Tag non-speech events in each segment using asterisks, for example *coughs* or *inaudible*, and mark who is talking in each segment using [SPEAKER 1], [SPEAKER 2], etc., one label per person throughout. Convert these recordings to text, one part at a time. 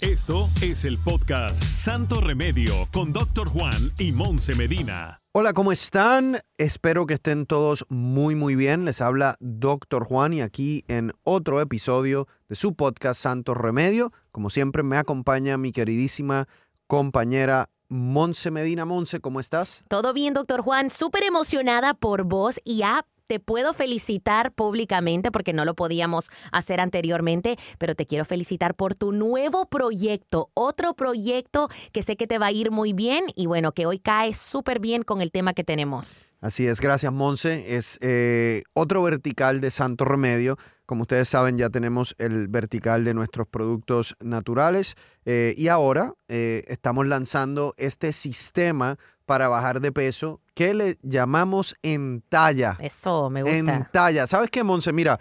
[SPEAKER 1] Esto es el podcast Santo Remedio con Doctor Juan y Monse Medina.
[SPEAKER 2] Hola, ¿cómo están? Espero que estén todos muy muy bien. Les habla Doctor Juan y aquí en otro episodio de su podcast Santo Remedio. Como siempre me acompaña mi queridísima compañera Monse Medina. Monse, ¿cómo estás?
[SPEAKER 3] Todo bien, doctor Juan. Súper emocionada por vos y ya te puedo felicitar públicamente porque no lo podíamos hacer anteriormente, pero te quiero felicitar por tu nuevo proyecto, otro proyecto que sé que te va a ir muy bien y bueno, que hoy cae súper bien con el tema que tenemos.
[SPEAKER 2] Así es, gracias Monse. Es eh, otro vertical de Santo Remedio. Como ustedes saben, ya tenemos el vertical de nuestros productos naturales eh, y ahora eh, estamos lanzando este sistema para bajar de peso que le llamamos en talla.
[SPEAKER 3] Eso, me gusta.
[SPEAKER 2] En talla. ¿Sabes qué, Monse? Mira,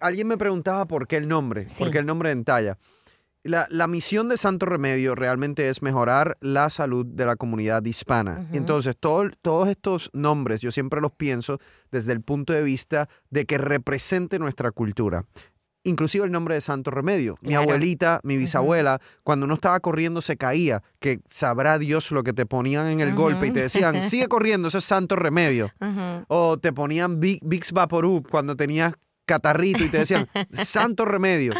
[SPEAKER 2] alguien me preguntaba por qué el nombre, por qué el nombre en talla. La, misión de Santo Remedio realmente es mejorar la salud de la comunidad hispana. Entonces, todos estos nombres yo siempre los pienso desde el punto de vista de que represente nuestra cultura. Inclusive el nombre de Santo Remedio. Mi abuelita, mi bisabuela, cuando uno estaba corriendo se caía, que sabrá Dios lo que te ponían en el golpe y te decían, *laughs* sigue corriendo, eso es Santo Remedio. O te ponían Vicks Vaporub cuando tenías catarrito y te decían, *laughs* Santo Remedio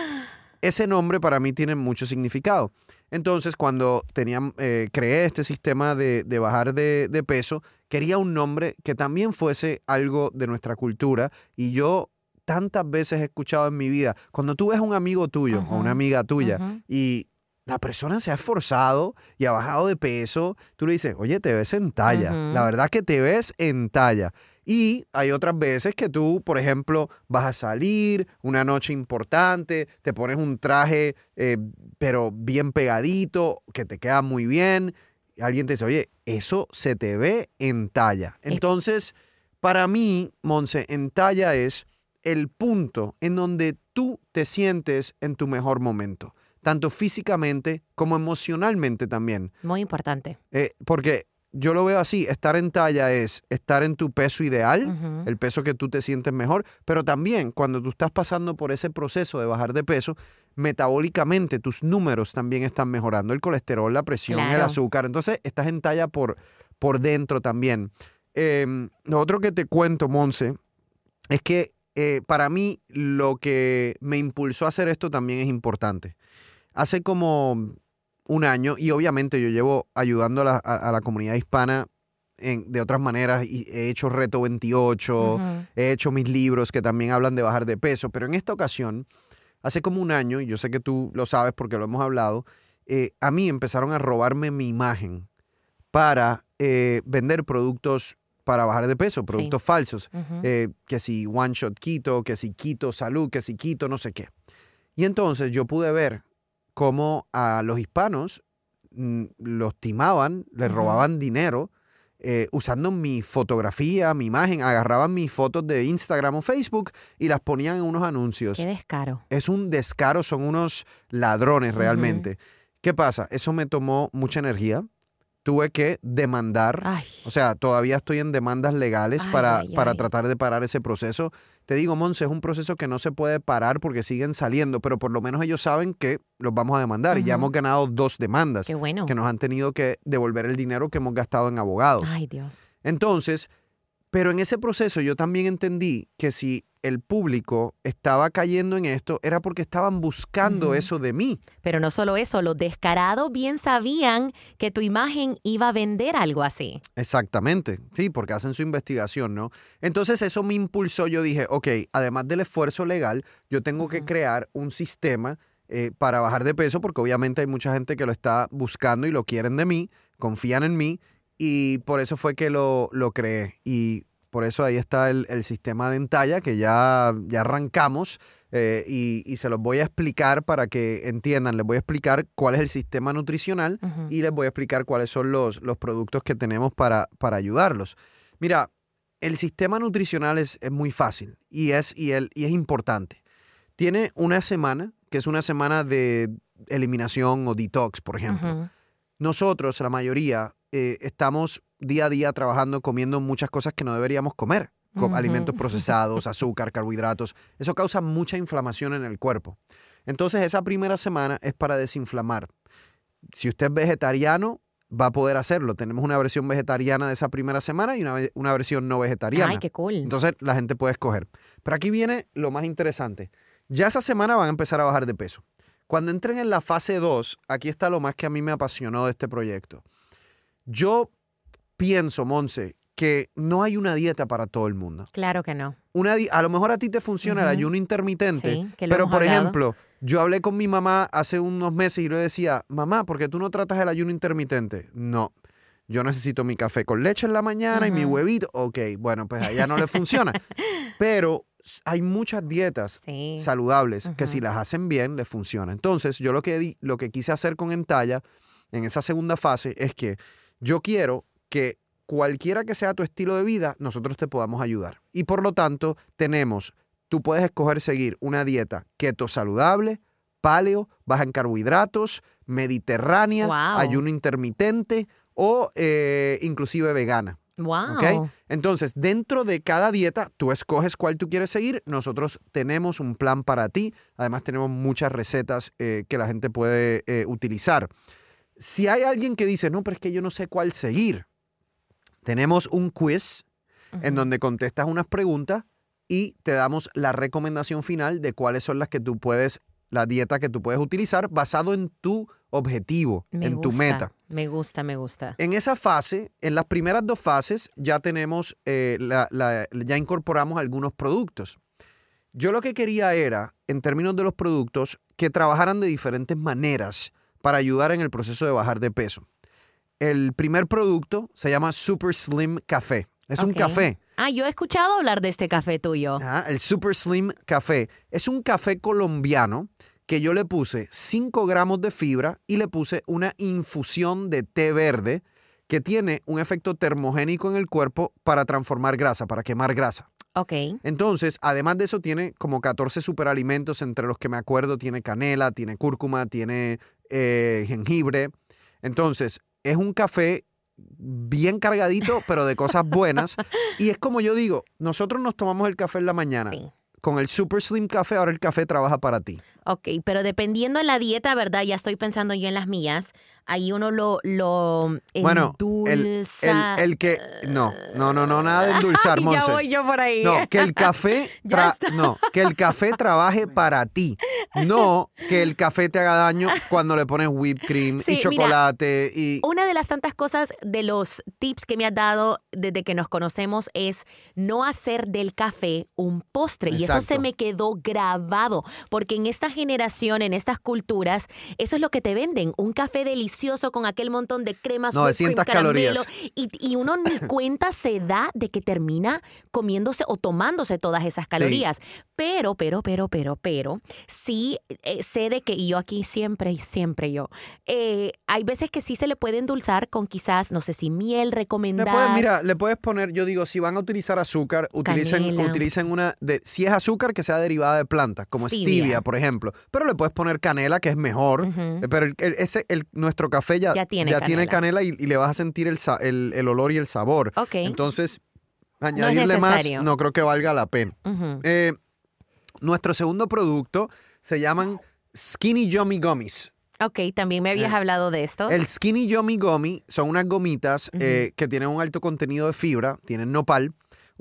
[SPEAKER 2] ese nombre para mí tiene mucho significado. Entonces, cuando tenía, eh, creé este sistema de, bajar de, peso, quería un nombre que también fuese algo de nuestra cultura. Y yo tantas veces he escuchado en mi vida, cuando tú ves a un amigo tuyo o una amiga tuya y la persona se ha esforzado y ha bajado de peso, tú le dices, oye, te ves en talla. La verdad que te ves en talla. Y hay otras veces que tú, por ejemplo, vas a salir una noche importante, te pones un traje, eh, pero bien pegadito, que te queda muy bien. Y alguien te dice, oye, eso se te ve en talla. Entonces, para mí, Monse, en talla es el punto en donde tú te sientes en tu mejor momento, tanto físicamente como emocionalmente también.
[SPEAKER 3] Muy importante.
[SPEAKER 2] Eh, porque yo lo veo así, estar en talla es estar en tu peso ideal, el peso que tú te sientes mejor, pero también cuando tú estás pasando por ese proceso de bajar de peso, metabólicamente tus números también están mejorando, el colesterol, la presión, el azúcar, entonces estás en talla por, por dentro también. Em, lo otro que te cuento, Monse, es que eh, para mí lo que me impulsó a hacer esto también es importante. Hace como un año y obviamente yo llevo ayudando a la, comunidad hispana en, de otras maneras. Y he hecho Reto 28, he hecho mis libros que también hablan de bajar de peso, pero en esta ocasión, hace como un año, y yo sé que tú lo sabes porque lo hemos hablado, eh, a mí empezaron a robarme mi imagen para eh, vender productos para bajar de peso, productos falsos, eh, que si One Shot Keto, que si Keto Salud, que si Keto no sé qué. Y entonces yo pude ver cómo a los hispanos mm, los timaban, les robaban dinero. Eh, usando mi fotografía, mi imagen, agarraban mis fotos de Instagram o Facebook y las ponían en unos anuncios.
[SPEAKER 3] Qué descaro.
[SPEAKER 2] Es un descaro, son unos ladrones realmente. ¿Qué pasa? Eso me tomó mucha energía tuve que demandar, o sea, todavía estoy en demandas legales para, para tratar de parar ese proceso. Te digo, Monse, es un proceso que no se puede parar porque siguen saliendo, pero por lo menos ellos saben que los vamos a demandar y ya hemos ganado dos demandas que nos han tenido que devolver el dinero que hemos gastado en abogados.
[SPEAKER 3] Ay, Dios.
[SPEAKER 2] Entonces, pero en ese proceso yo también entendí que si el público estaba cayendo en esto era porque estaban buscando eso de mí.
[SPEAKER 3] Pero no solo eso, los descarados bien sabían que tu imagen iba a vender algo así.
[SPEAKER 2] Exactamente, sí, porque hacen su investigación, ¿no? Entonces eso me impulsó, yo dije, ok, además del esfuerzo legal, yo tengo que crear un sistema eh, para bajar de peso, porque obviamente hay mucha gente que lo está buscando y lo quieren de mí, confían en mí, y por eso fue que lo, lo creé. Y por eso ahí está el, sistema de entalla que ya, ya arrancamos eh, y, se los voy a explicar para que entiendan. Les voy a explicar cuál es el sistema nutricional y les voy a explicar cuáles son los, los productos que tenemos para, para ayudarlos. Mira, el sistema nutricional es, muy fácil y es, y, el, y es importante. Tiene una semana, que es una semana de eliminación o detox, por ejemplo. Nosotros, la mayoría, eh, estamos día a día trabajando comiendo muchas cosas que no deberíamos comer. Alimentos *laughs* procesados, azúcar, carbohidratos. Eso causa mucha inflamación en el cuerpo. Entonces esa primera semana es para desinflamar. Si usted es vegetariano, va a poder hacerlo. Tenemos una versión vegetariana de esa primera semana y una, una versión no vegetariana.
[SPEAKER 3] Ay, qué cool.
[SPEAKER 2] Entonces la gente puede escoger. Pero aquí viene lo más interesante. Ya esa semana van a empezar a bajar de peso. Cuando entren en la fase 2, aquí está lo más que a mí me apasionó de este proyecto. Yo pienso, Monse, que no hay una dieta para todo el mundo.
[SPEAKER 3] Claro que no.
[SPEAKER 2] Una a lo mejor a ti te funciona el ayuno intermitente,
[SPEAKER 3] Sí, que lo
[SPEAKER 2] pero
[SPEAKER 3] hemos
[SPEAKER 2] por
[SPEAKER 3] hablado.
[SPEAKER 2] ejemplo, yo hablé con mi mamá hace unos meses y le decía, mamá, ¿por qué tú no tratas el ayuno intermitente? No, yo necesito mi café con leche en la mañana y mi huevito. Ok, bueno, pues a ella no le funciona. *laughs* Pero hay muchas dietas
[SPEAKER 3] Sí.
[SPEAKER 2] saludables que si las hacen bien, les funciona. Entonces, yo lo que, di- lo que quise hacer con Entalla en esa segunda fase es que yo quiero que cualquiera que sea tu estilo de vida, nosotros te podamos ayudar. Y por lo tanto, tenemos, tú puedes escoger seguir una dieta keto saludable, paleo, baja en carbohidratos, mediterránea,
[SPEAKER 3] Wow.
[SPEAKER 2] ayuno intermitente o eh, inclusive vegana.
[SPEAKER 3] Wow.
[SPEAKER 2] ¿ok? Entonces, dentro de cada dieta, tú escoges cuál tú quieres seguir. Nosotros tenemos un plan para ti. Además, tenemos muchas recetas eh, que la gente puede eh, utilizar. Si hay alguien que dice, no, pero es que yo no sé cuál seguir, tenemos un quiz en donde contestas unas preguntas y te damos la recomendación final de cuáles son las que tú puedes, la dieta que tú puedes utilizar basado en tu objetivo,
[SPEAKER 3] Me
[SPEAKER 2] en tu meta.
[SPEAKER 3] Me gusta, me gusta.
[SPEAKER 2] En esa fase, en las primeras dos fases, ya tenemos, eh, la- la- ya incorporamos algunos productos. Yo lo que quería era, en términos de los productos, que trabajaran de diferentes maneras para ayudar en el proceso de bajar de peso. El primer producto se llama Super Slim Café. Es un café.
[SPEAKER 3] Ah, yo he escuchado hablar de este café tuyo.
[SPEAKER 2] Ajá, el Super Slim Café. Es un café colombiano que yo le puse 5 gramos de fibra y le puse una infusión de té verde que tiene un efecto termogénico en el cuerpo para transformar grasa, para quemar grasa.
[SPEAKER 3] Ok.
[SPEAKER 2] Entonces, además de eso, tiene como 14 superalimentos, entre los que me acuerdo, tiene canela, tiene cúrcuma, tiene eh, jengibre. Entonces, es un café bien cargadito, pero de cosas buenas. *laughs* Y es como yo digo, nosotros nos tomamos el café en la mañana.
[SPEAKER 3] Sí.
[SPEAKER 2] Con el Super Slim Café, ahora el café trabaja para ti.
[SPEAKER 3] Ok, pero dependiendo en la dieta, ¿verdad? Ya estoy pensando yo en las mías. Ahí uno lo, lo
[SPEAKER 2] Bueno, el, el,
[SPEAKER 3] endulza.
[SPEAKER 2] el que... No, no, no, no, nada de endulzar, *laughs*
[SPEAKER 3] Ay,
[SPEAKER 2] Monse.
[SPEAKER 3] ya voy yo por ahí.
[SPEAKER 2] No, que el café *laughs*
[SPEAKER 3] Ya
[SPEAKER 2] tra-
[SPEAKER 3] está.
[SPEAKER 2] no, que el café *laughs* trabaje para ti. No que el café te haga daño cuando le pones whipped cream
[SPEAKER 3] Sí,
[SPEAKER 2] y
[SPEAKER 3] mira,
[SPEAKER 2] chocolate y
[SPEAKER 3] Una de las tantas cosas de los tips que me has dado desde que nos conocemos es no hacer del café un postre. Eso se me quedó grabado, porque en esta generación, en estas culturas, eso es lo que te venden, un café delicioso con aquel montón de cremas, whipped cream,
[SPEAKER 2] 900 calorías.
[SPEAKER 3] caramelo, Y, y uno ni *coughs* cuenta se da de que termina comiéndose o tomándose todas esas calorías. Pero, pero, pero, pero, pero, sí eh, sé de que, y yo aquí siempre y siempre yo, eh, hay veces que sí se le puede endulzar con quizás, no sé si miel recomendada.
[SPEAKER 2] mira, le puedes poner, yo digo, si van a utilizar azúcar, utilicen,
[SPEAKER 3] Canela.
[SPEAKER 2] utilicen una, de, si es azúcar que sea derivada de plantas, como
[SPEAKER 3] Stevia.
[SPEAKER 2] stevia, por ejemplo. Pero le puedes poner canela, que es mejor. Eh, Pero el, el- ese, el, nuestro café ya,
[SPEAKER 3] Ya tiene canela.
[SPEAKER 2] canela y, y le vas a sentir el, olor y el sabor.
[SPEAKER 3] Ok.
[SPEAKER 2] Entonces, añadirle más no creo que valga la pena. Eh, nuestro segundo producto se llaman Skinny Yummy Gummies.
[SPEAKER 3] Ok, también me habías
[SPEAKER 2] Eh,
[SPEAKER 3] hablado de esto.
[SPEAKER 2] El Skinny Yummy Gummy son unas gomitas eh, que tienen un alto contenido de fibra, tienen nopal.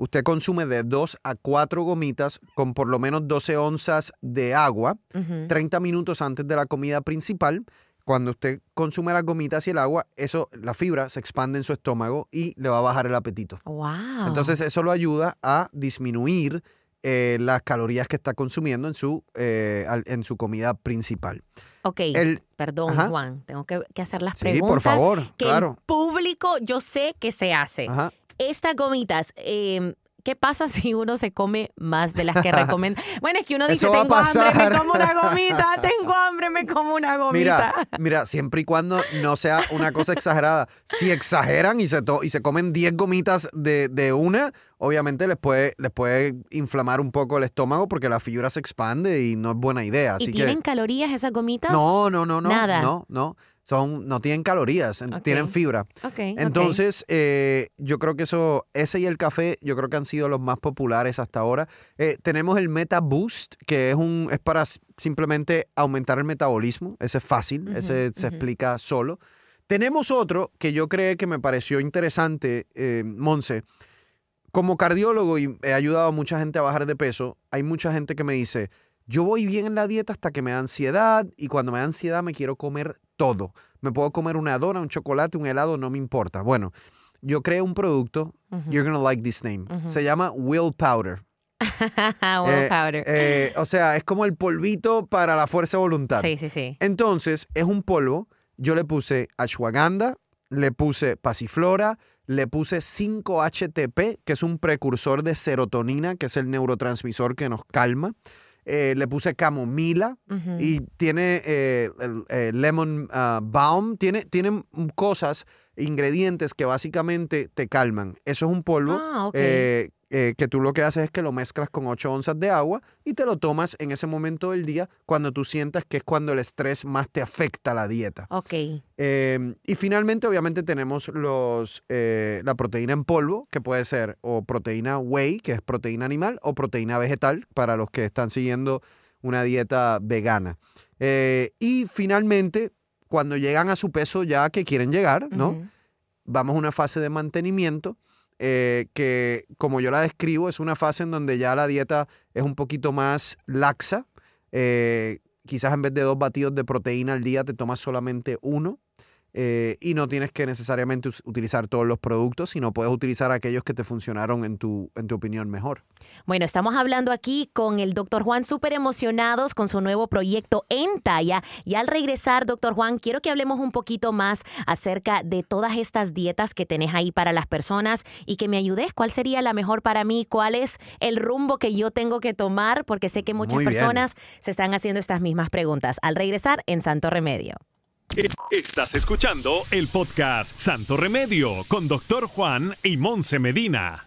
[SPEAKER 2] Usted consume de 2 a 4 gomitas con por lo menos 12 onzas de agua
[SPEAKER 3] Ujú.
[SPEAKER 2] 30 minutos antes de la comida principal. Cuando usted consume las gomitas y el agua, eso, la fibra se expande en su estómago y le va a bajar el apetito.
[SPEAKER 3] Wow.
[SPEAKER 2] Entonces eso lo ayuda a disminuir eh, las calorías que está consumiendo en su, eh, en su comida principal.
[SPEAKER 3] ok,
[SPEAKER 2] El,
[SPEAKER 3] perdón,
[SPEAKER 2] Ajá.
[SPEAKER 3] Juan, tengo que, que hacer las
[SPEAKER 2] sí,
[SPEAKER 3] preguntas.
[SPEAKER 2] por favor,
[SPEAKER 3] Que
[SPEAKER 2] claro.
[SPEAKER 3] en público yo sé que se hace.
[SPEAKER 2] Ajá.
[SPEAKER 3] Estas gomitas, eh, ¿qué pasa si uno se come más de las que recomienda? *laughs* Bueno, es que uno dice, tengo hambre, me
[SPEAKER 2] pasar".
[SPEAKER 3] como una gomita, *laughs* tengo hambre, me como una gomita.
[SPEAKER 2] Mira, mira, siempre y cuando no sea una cosa exagerada. Si exageran y se, to- y se comen 10 gomitas de, de una, obviamente les puede, les puede inflamar un poco el estómago porque la fibra se expande y no es buena idea.
[SPEAKER 3] ¿Y tienen
[SPEAKER 2] que
[SPEAKER 3] calorías esas gomitas?
[SPEAKER 2] no, no, no, no,
[SPEAKER 3] Nada.
[SPEAKER 2] no, no. Son, no tienen calorías, tienen fibra. Entonces, eh, yo creo que eso, ese y el café, yo creo que han sido los más populares hasta ahora. Eh, tenemos el Meta Boost, que es un, es para simplemente aumentar el metabolismo. Ese es fácil,
[SPEAKER 3] Ujú,
[SPEAKER 2] ese se explica solo. Tenemos otro que yo creo que me pareció interesante, eh, Monse. Como cardiólogo y he ayudado a mucha gente a bajar de peso, hay mucha gente que me dice, yo voy bien en la dieta hasta que me da ansiedad y cuando me da ansiedad me quiero comer todo. Me puedo comer una dona, un chocolate, un helado, no me importa. Bueno, yo creé un producto, you're gonna like this name. Se llama Will Powder. *laughs*
[SPEAKER 3] Will
[SPEAKER 2] Eh,
[SPEAKER 3] powder.
[SPEAKER 2] Eh, o sea, es como el polvito para la fuerza de voluntad.
[SPEAKER 3] sí, sí, sí.
[SPEAKER 2] Entonces, es un polvo. Yo le puse ashwagandha, le puse pasiflora, le puse 5-HTP, que es un precursor de serotonina, que es el neurotransmisor que nos calma. Eh, le puse camomila y tiene eh, el, eh, lemon ah, balm, tiene, tiene cosas, ingredientes que básicamente te calman. Eso es un polvo
[SPEAKER 3] Ah,
[SPEAKER 2] eh, eh, que tú lo que haces es que lo mezclas con 8 onzas de agua y te lo tomas en ese momento del día cuando tú sientas que es cuando el estrés más te afecta la dieta.
[SPEAKER 3] ok.
[SPEAKER 2] Eh, y finalmente, obviamente, tenemos los, eh, la proteína en polvo, que puede ser o proteína whey, que es proteína animal, o proteína vegetal, para los que están siguiendo una dieta vegana. Eh, y finalmente, cuando llegan a su peso ya que quieren llegar, ¿no? Vamos a una fase de mantenimiento eh, que, como yo la describo, es una fase en donde ya la dieta es un poquito más laxa. Eh, quizás en vez de dos batidos de proteína al día te tomas solamente uno. Eh, y no tienes que necesariamente utilizar todos los productos, sino puedes utilizar aquellos que te funcionaron en tu, en tu opinión mejor.
[SPEAKER 3] Bueno, estamos hablando aquí con el doctor Juan, súper emocionados con su nuevo proyecto en talla. Y al regresar, doctor Juan, quiero que hablemos un poquito más acerca de todas estas dietas que tenés ahí para las personas y que me ayudes. ¿Cuál sería la mejor para mí? ¿Cuál es el rumbo que yo tengo que tomar? Porque sé que muchas personas se están haciendo estas mismas preguntas. Al regresar en Santo Remedio.
[SPEAKER 1] Estás escuchando el podcast Santo Remedio con Doctor Juan y Monse Medina.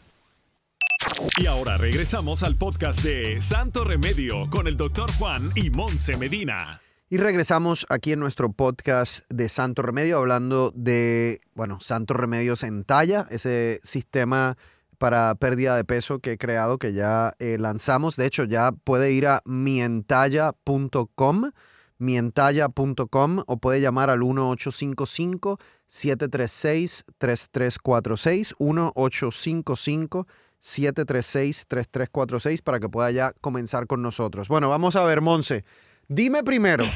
[SPEAKER 1] Y ahora regresamos al podcast de Santo Remedio con el Doctor Juan y Monse Medina.
[SPEAKER 2] Y regresamos aquí en nuestro podcast de Santo Remedio hablando de, bueno, Santo Remedios en talla, ese sistema para pérdida de peso que he creado, que ya eh, lanzamos. De hecho, ya puede ir a mientalla.com, mientalla.com o puede llamar al 1855-736-3346, 1855-736-3346 para que pueda ya comenzar con nosotros. Bueno, vamos a ver, Monse. Dime primero, *laughs*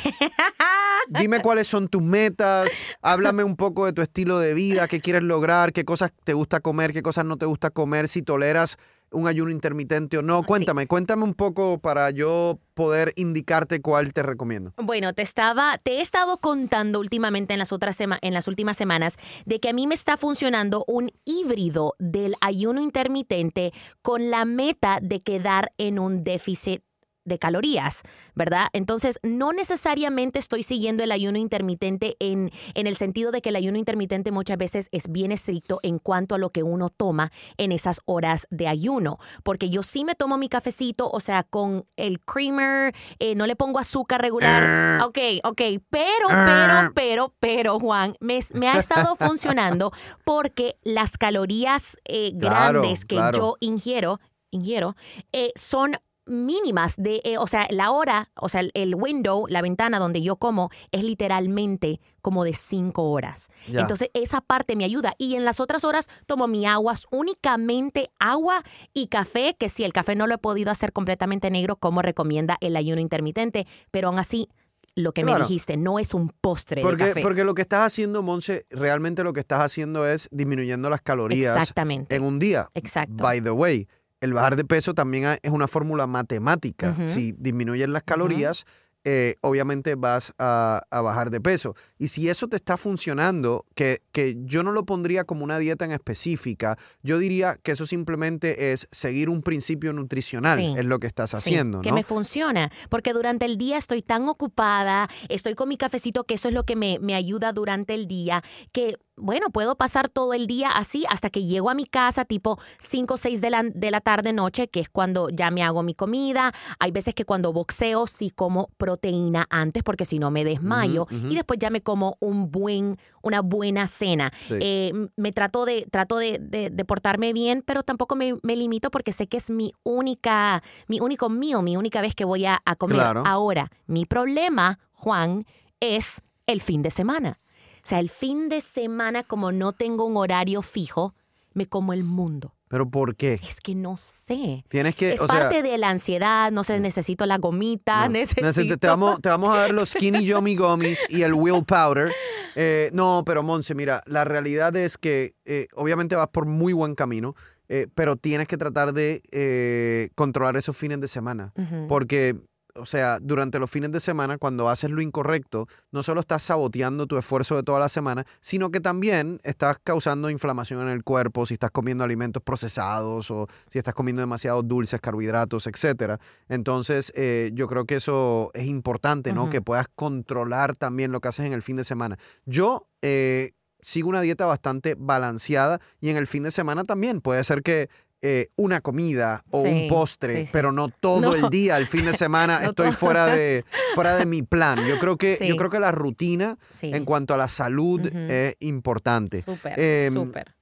[SPEAKER 2] dime *laughs* cuáles son tus metas, háblame un poco de tu estilo de vida, qué quieres lograr, qué cosas te gusta comer, qué cosas no te gusta comer, si toleras un ayuno intermitente o no. Cuéntame, cuéntame un poco para yo poder indicarte cuál te recomiendo.
[SPEAKER 3] Bueno, te estaba, te he estado contando últimamente en las otras sema- en las últimas semanas de que a mí me está funcionando un híbrido del ayuno intermitente con la meta de quedar en un déficit de calorías, ¿verdad? Entonces, no necesariamente estoy siguiendo el ayuno intermitente en, en el sentido de que el ayuno intermitente muchas veces es bien estricto en cuanto a lo que uno toma en esas horas de ayuno, porque yo sí me tomo mi cafecito, o sea, con el creamer, eh, no le pongo azúcar regular. Ok, ok, pero, pero, pero, pero, Juan, me, me ha estado funcionando porque las calorías eh,
[SPEAKER 2] Claro,
[SPEAKER 3] grandes que
[SPEAKER 2] claro.
[SPEAKER 3] yo ingiero, ingiero eh, son mínimas de, eh, o sea, la hora, o sea, el, el window, la ventana donde yo como es literalmente como de cinco horas. Entonces, esa parte me ayuda. Y en las otras horas tomo mi agua, únicamente agua y café, que si el café no lo he podido hacer completamente negro, como recomienda el ayuno intermitente, pero aún así, lo que
[SPEAKER 2] Claro.
[SPEAKER 3] me dijiste, no es un postre de
[SPEAKER 2] Porque,
[SPEAKER 3] café.
[SPEAKER 2] porque lo que estás haciendo, Monse, realmente lo que estás haciendo es disminuyendo las calorías
[SPEAKER 3] Exactamente.
[SPEAKER 2] en un día.
[SPEAKER 3] Exacto.
[SPEAKER 2] By the way, el bajar de peso también es una fórmula matemática. Si disminuyes las calorías, eh, obviamente vas a, a bajar de peso. Y si eso te está funcionando, que, que yo no lo pondría como una dieta en específica, yo diría que eso simplemente es seguir un principio nutricional,
[SPEAKER 3] Sí.
[SPEAKER 2] es lo que estás
[SPEAKER 3] Sí,
[SPEAKER 2] haciendo,
[SPEAKER 3] que
[SPEAKER 2] ¿no?
[SPEAKER 3] me funciona, porque durante el día estoy tan ocupada, estoy con mi cafecito, que eso es lo que me, me ayuda durante el día, que bueno, puedo pasar todo el día así hasta que llego a mi casa tipo 5 o 6 de la, de la tarde noche, que es cuando ya me hago mi comida. Hay veces que cuando boxeo sí como proteína antes porque si no me desmayo y después ya me como un buen, una buena cena. Eh, me trato de, trato de, de, portarme bien, pero tampoco me, me, limito porque sé que es mi única, mi único mío, mi única vez que voy a, a comer. Ahora, mi problema, Juan, es el fin de semana. O sea, el fin de semana, como no tengo un horario fijo, me como el mundo.
[SPEAKER 2] ¿Pero por qué?
[SPEAKER 3] Es que no sé.
[SPEAKER 2] Tienes que.
[SPEAKER 3] Es parte de la ansiedad, no sé, necesito la gomita, *laughs* necesito.
[SPEAKER 2] Te vamos, te vamos a dar los *laughs* skinny yummy gummies y el will powder. Eh, no, pero Monse, mira, la realidad es que eh, obviamente vas por muy buen camino. Eh, pero tienes que tratar de controlar esos fines de semana. Porque o sea, durante los fines de semana, cuando haces lo incorrecto, no solo estás saboteando tu esfuerzo de toda la semana, sino que también estás causando inflamación en el cuerpo si estás comiendo alimentos procesados o si estás comiendo demasiados dulces, carbohidratos, etc. Entonces, eh, yo creo que eso es importante, ¿no? Que puedas controlar también lo que haces en el fin de semana. Yo eh, sigo una dieta bastante balanceada y en el fin de semana también puede ser que eh, una comida o un postre, pero no todo el día, el fin de semana *laughs* estoy fuera de, fuera de mi plan. Yo creo que, yo creo que la rutina en cuanto a la salud es importante.
[SPEAKER 3] Súper, em, súper.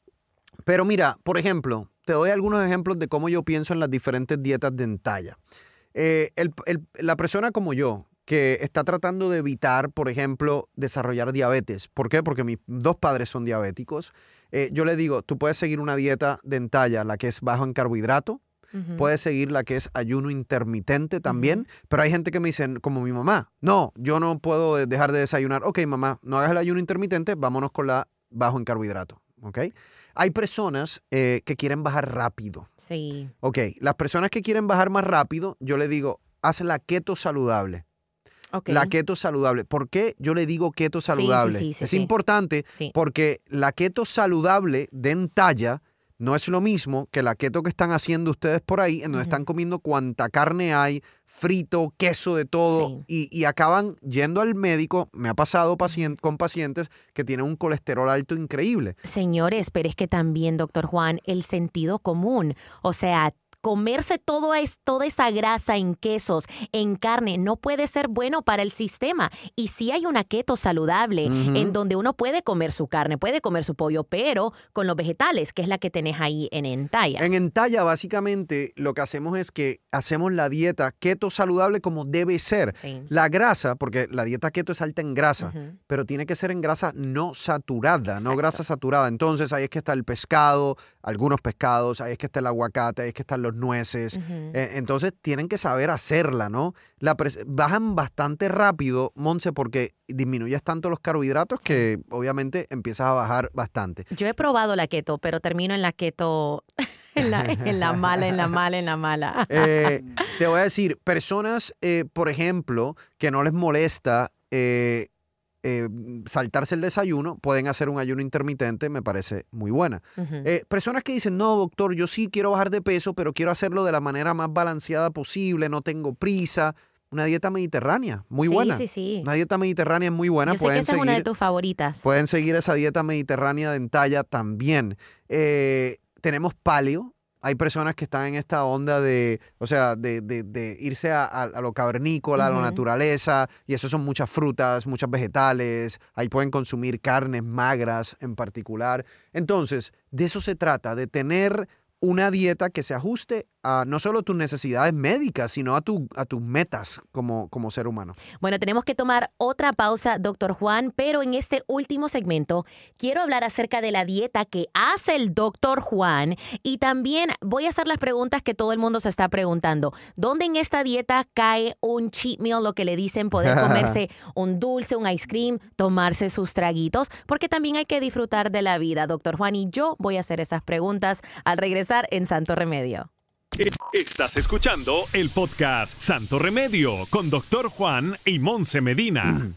[SPEAKER 2] Pero mira, por ejemplo, te doy algunos ejemplos de cómo yo pienso en las diferentes dietas de entalla. Eh, la persona como yo, que está tratando de evitar, por ejemplo, desarrollar diabetes. ¿Por qué? Porque mis dos padres son diabéticos. Eh, yo le digo, tú puedes seguir una dieta de entalla, la que es bajo en carbohidrato, puedes seguir la que es ayuno intermitente también, pero hay gente que me dice, como mi mamá, no, yo no puedo dejar de desayunar. Ok, mamá, no hagas el ayuno intermitente, vámonos con la bajo en carbohidrato. ¿ok? Hay personas eh, que quieren bajar rápido.
[SPEAKER 3] Sí.
[SPEAKER 2] Ok, las personas que quieren bajar más rápido, yo le digo, haz la keto saludable. La keto saludable. ¿Por qué yo le digo keto saludable? es importante porque la keto saludable de entalla no es lo mismo que la keto que están haciendo ustedes por ahí, en donde están comiendo cuanta carne hay, frito, queso de todo, y, acaban yendo al médico. Me ha pasado con pacientes que tienen un colesterol alto increíble.
[SPEAKER 3] Señores, pero es que también, doctor Juan, el sentido común, o sea, comerse todo es, toda esa grasa en quesos, en carne, no puede ser bueno para el sistema. Y si hay una keto saludable en donde uno puede comer su carne, puede comer su pollo, pero con los vegetales, que es la que tenés ahí en Entalla.
[SPEAKER 2] En Entalla, básicamente, lo que hacemos es que hacemos la dieta keto saludable como debe ser. La grasa, porque la dieta keto es alta en grasa, pero tiene que ser en grasa no saturada, no grasa saturada. Entonces, ahí es que está el pescado, algunos pescados, ahí es que está el aguacate, ahí es que están los nueces. Eh, entonces tienen que saber hacerla, ¿no? La bajan bastante rápido, Monse, porque disminuyes tanto los carbohidratos que obviamente empiezas a bajar bastante.
[SPEAKER 3] Yo he probado la keto, pero termino en la keto. *laughs* En la, mala, en la mala, en la mala.
[SPEAKER 2] Eh, *laughs* te voy a decir, personas, eh, por ejemplo, que no les molesta eh, saltarse el desayuno, pueden hacer un ayuno intermitente, me parece muy buena. Eh, personas que dicen, no, doctor, yo sí quiero bajar de peso, pero quiero hacerlo de la manera más balanceada posible, no tengo prisa. Una dieta mediterránea, muy buena.
[SPEAKER 3] Sí, sí.
[SPEAKER 2] Una dieta mediterránea es muy buena.
[SPEAKER 3] Yo sé que esa es una de tus favoritas.
[SPEAKER 2] Pueden seguir esa dieta mediterránea de entalla también. Eh, tenemos paleo, hay personas que están en esta onda de, o sea, de, irse a, lo cavernícola, a la naturaleza, y eso son muchas frutas, muchas vegetales, ahí pueden consumir carnes magras en particular. Entonces, de eso se trata, de tener una dieta que se ajuste a no solo tus necesidades médicas, sino a, tu, a tus metas como, como ser humano.
[SPEAKER 3] Bueno, tenemos que tomar otra pausa, doctor Juan, pero en este último segmento quiero hablar acerca de la dieta que hace el doctor Juan y también voy a hacer las preguntas que todo el mundo se está preguntando. ¿Dónde en esta dieta cae un cheat meal, lo que le dicen poder *laughs* comerse un dulce, un ice cream, tomarse sus traguitos? Porque también hay que disfrutar de la vida, doctor Juan, y yo voy a hacer esas preguntas al regresar en Santo Remedio.
[SPEAKER 1] Estás escuchando el podcast Santo Remedio con Doctor Juan y Monse Medina.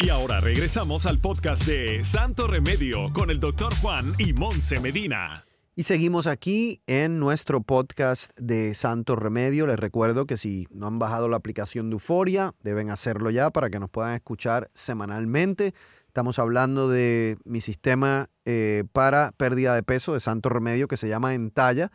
[SPEAKER 1] Y ahora regresamos al podcast de Santo Remedio con el Doctor Juan y Monse Medina.
[SPEAKER 2] Y seguimos aquí en nuestro podcast de Santo Remedio. Les recuerdo que si no han bajado la aplicación de Euforia, deben hacerlo ya para que nos puedan escuchar semanalmente Estamos hablando de mi sistema eh, para pérdida de peso de Santo Remedio que se llama Entalla.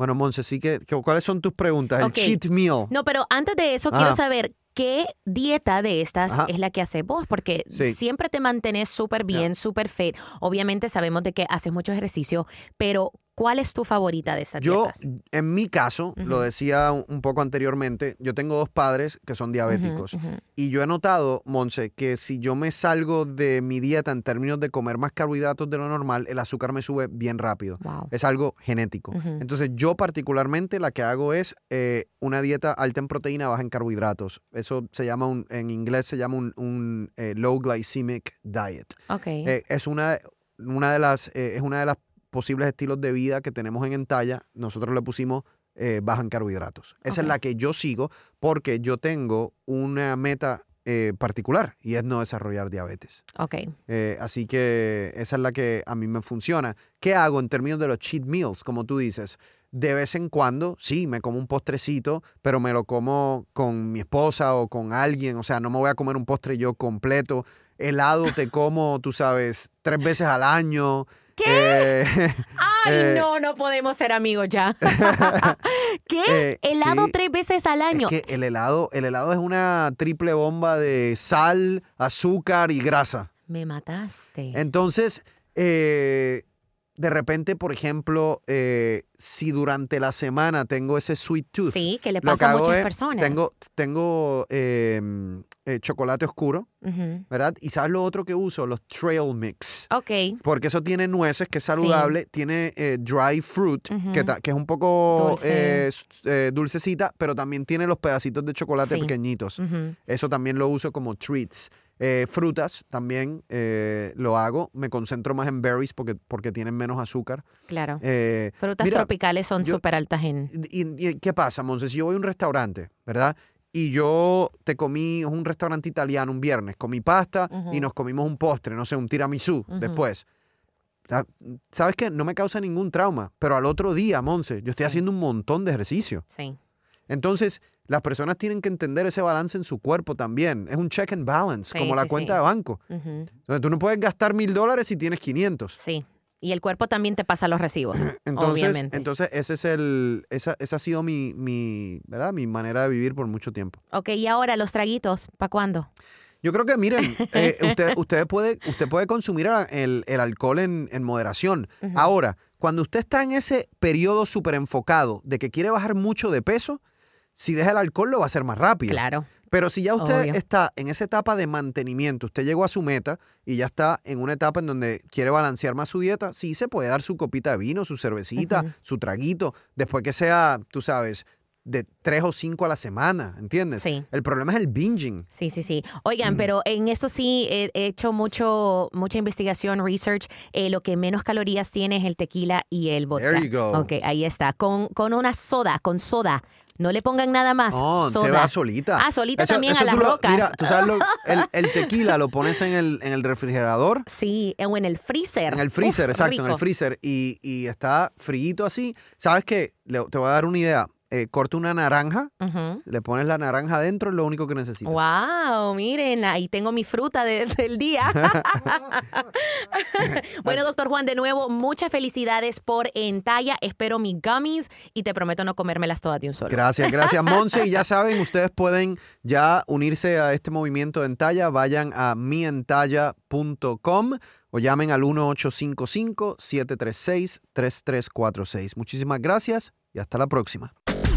[SPEAKER 2] Bueno, Monse, sí que, que- ¿cuáles son tus preguntas? El cheat meal.
[SPEAKER 3] No, pero antes de eso
[SPEAKER 2] Ajá.
[SPEAKER 3] quiero saber qué dieta de estas
[SPEAKER 2] Ajá.
[SPEAKER 3] es la que haces vos, porque
[SPEAKER 2] Sí.
[SPEAKER 3] siempre te mantienes súper bien, súper fit. Obviamente sabemos de que haces mucho ejercicio, pero ¿cuál es tu favorita de estas
[SPEAKER 2] Yo,
[SPEAKER 3] dietas?
[SPEAKER 2] en mi caso, lo
[SPEAKER 3] Ujú.
[SPEAKER 2] decía un poco anteriormente, yo tengo dos padres que son diabéticos.
[SPEAKER 3] Ujú, ujú.
[SPEAKER 2] Y yo he notado, Monse, que si yo me salgo de mi dieta en términos de comer más carbohidratos de lo normal, el azúcar me sube bien rápido.
[SPEAKER 3] Wow.
[SPEAKER 2] Es algo genético. Entonces, yo particularmente la que hago es eh, una dieta alta en proteína, baja en carbohidratos. Eso se llama, un, en inglés se llama un, un, eh, low glycemic diet.
[SPEAKER 3] Ok.
[SPEAKER 2] Eh, es una, una de las, eh, es una de las posibles estilos de vida que tenemos en Entalla. Nosotros le pusimos eh, baja en carbohidratos. Esa es la que yo sigo porque yo tengo una meta eh, particular y es no desarrollar diabetes.
[SPEAKER 3] ok.
[SPEAKER 2] Eh, así que esa es la que a mí me funciona. ¿Qué hago en términos de los cheat meals, como tú dices? De vez en cuando, sí, me como un postrecito, pero me lo como con mi esposa o con alguien. O sea, no me voy a comer un postre yo completo. Helado te como, tú sabes, tres veces al año.
[SPEAKER 3] ¿Qué?
[SPEAKER 2] Eh, *laughs*
[SPEAKER 3] Ay,
[SPEAKER 2] eh,
[SPEAKER 3] no, no podemos ser amigos ya. *laughs* ¿Qué?
[SPEAKER 2] Eh,
[SPEAKER 3] ¿Helado
[SPEAKER 2] sí.
[SPEAKER 3] tres veces al año?
[SPEAKER 2] es que el helado, el helado es una triple bomba de sal, azúcar y grasa.
[SPEAKER 3] Me mataste.
[SPEAKER 2] Entonces, eh, de repente, por ejemplo, si durante la semana tengo ese sweet tooth,
[SPEAKER 3] sí, que le pasa a muchas
[SPEAKER 2] es,
[SPEAKER 3] personas.
[SPEAKER 2] tengo, tengo eh, chocolate oscuro. ¿verdad? Y ¿sabes lo otro que uso? Los trail mix.
[SPEAKER 3] Ok.
[SPEAKER 2] Porque eso tiene nueces, que es saludable, tiene eh, dry fruit, que, es un poco
[SPEAKER 3] Dulce.
[SPEAKER 2] eh, dulcecita, pero también tiene los pedacitos de chocolate
[SPEAKER 3] Sí.
[SPEAKER 2] pequeñitos. Eso también lo uso como treats. Frutas también lo hago. Me concentro más en berries porque, porque tienen menos azúcar.
[SPEAKER 3] Claro. Frutas
[SPEAKER 2] mira,
[SPEAKER 3] tropicales son súper altas en...
[SPEAKER 2] y, y qué pasa, Monse? Si yo voy a un restaurante, ¿verdad? Y yo te comí, un restaurante italiano un viernes, comí pasta y nos comimos un postre, no sé, un tiramisú después. Sa- ¿Sabes qué? No me causa ningún trauma, pero al otro día, Monse, yo estoy
[SPEAKER 3] Sí.
[SPEAKER 2] haciendo un montón de ejercicio.
[SPEAKER 3] Sí.
[SPEAKER 2] Entonces, las personas tienen que entender ese balance en su cuerpo también. Es un check and balance,
[SPEAKER 3] Sí,
[SPEAKER 2] como la
[SPEAKER 3] sí,
[SPEAKER 2] cuenta de banco. Donde tú no puedes gastar mil dólares si tienes 500.
[SPEAKER 3] Sí. Y el cuerpo también te pasa los recibos, *clears throat*
[SPEAKER 2] Entonces,
[SPEAKER 3] obviamente.
[SPEAKER 2] entonces ese es el, esa, esa ha sido mi, mi, ¿verdad? mi manera de vivir por mucho tiempo.
[SPEAKER 3] ok, y ahora los traguitos, ¿para cuándo?
[SPEAKER 2] Yo creo que, miren, *laughs* eh, usted, usted, puede, usted puede consumir el, el alcohol en, en moderación. Ahora, cuando usted está en ese periodo súper enfocado de que quiere bajar mucho de peso, si deja el alcohol lo va a hacer más rápido.
[SPEAKER 3] Claro.
[SPEAKER 2] Pero si ya usted
[SPEAKER 3] Obvio.
[SPEAKER 2] está en esa etapa de mantenimiento, usted llegó a su meta y ya está en una etapa en donde quiere balancear más su dieta, sí se puede dar su copita de vino, su cervecita, su traguito, después que sea, tú sabes, de tres o cinco a la semana, ¿entiendes?
[SPEAKER 3] Sí.
[SPEAKER 2] El problema es el binging.
[SPEAKER 3] Sí, sí, sí.
[SPEAKER 2] Mm.
[SPEAKER 3] Oigan, pero en esto sí he he hecho mucho, mucha investigación, research. Eh, lo que menos calorías tiene es el tequila y el vodka.
[SPEAKER 2] There you go.
[SPEAKER 3] Ok, ahí está. Con, con una soda, con soda. No le pongan nada más.
[SPEAKER 2] No,
[SPEAKER 3] soda.
[SPEAKER 2] se va solita.
[SPEAKER 3] Ah, solita también a las
[SPEAKER 2] lo-
[SPEAKER 3] rocas.
[SPEAKER 2] Mira, tú sabes, lo- *laughs* el, el tequila lo pones en el, en el refrigerador,
[SPEAKER 3] Sí, o en el freezer.
[SPEAKER 2] en el freezer,
[SPEAKER 3] Uf,
[SPEAKER 2] exacto, en el
[SPEAKER 3] rico.
[SPEAKER 2] freezer, y, y está frío así. ¿Sabes qué? Te voy a dar una idea. Eh, corta una naranja, le pones la naranja adentro, es lo único que necesitas.
[SPEAKER 3] Wow, miren, ahí tengo mi fruta de- *laughs* del día. *laughs* bueno, doctor Juan, de nuevo, muchas felicidades por Entalla. Espero mis gummies y te prometo no comérmelas todas de un solo.
[SPEAKER 2] Gracias, gracias, *laughs* Monse. Y ya saben, ustedes pueden ya unirse a este movimiento de Entalla. Vayan a mientalla.com o llamen al 1855-736-3346. Muchísimas gracias y hasta la próxima.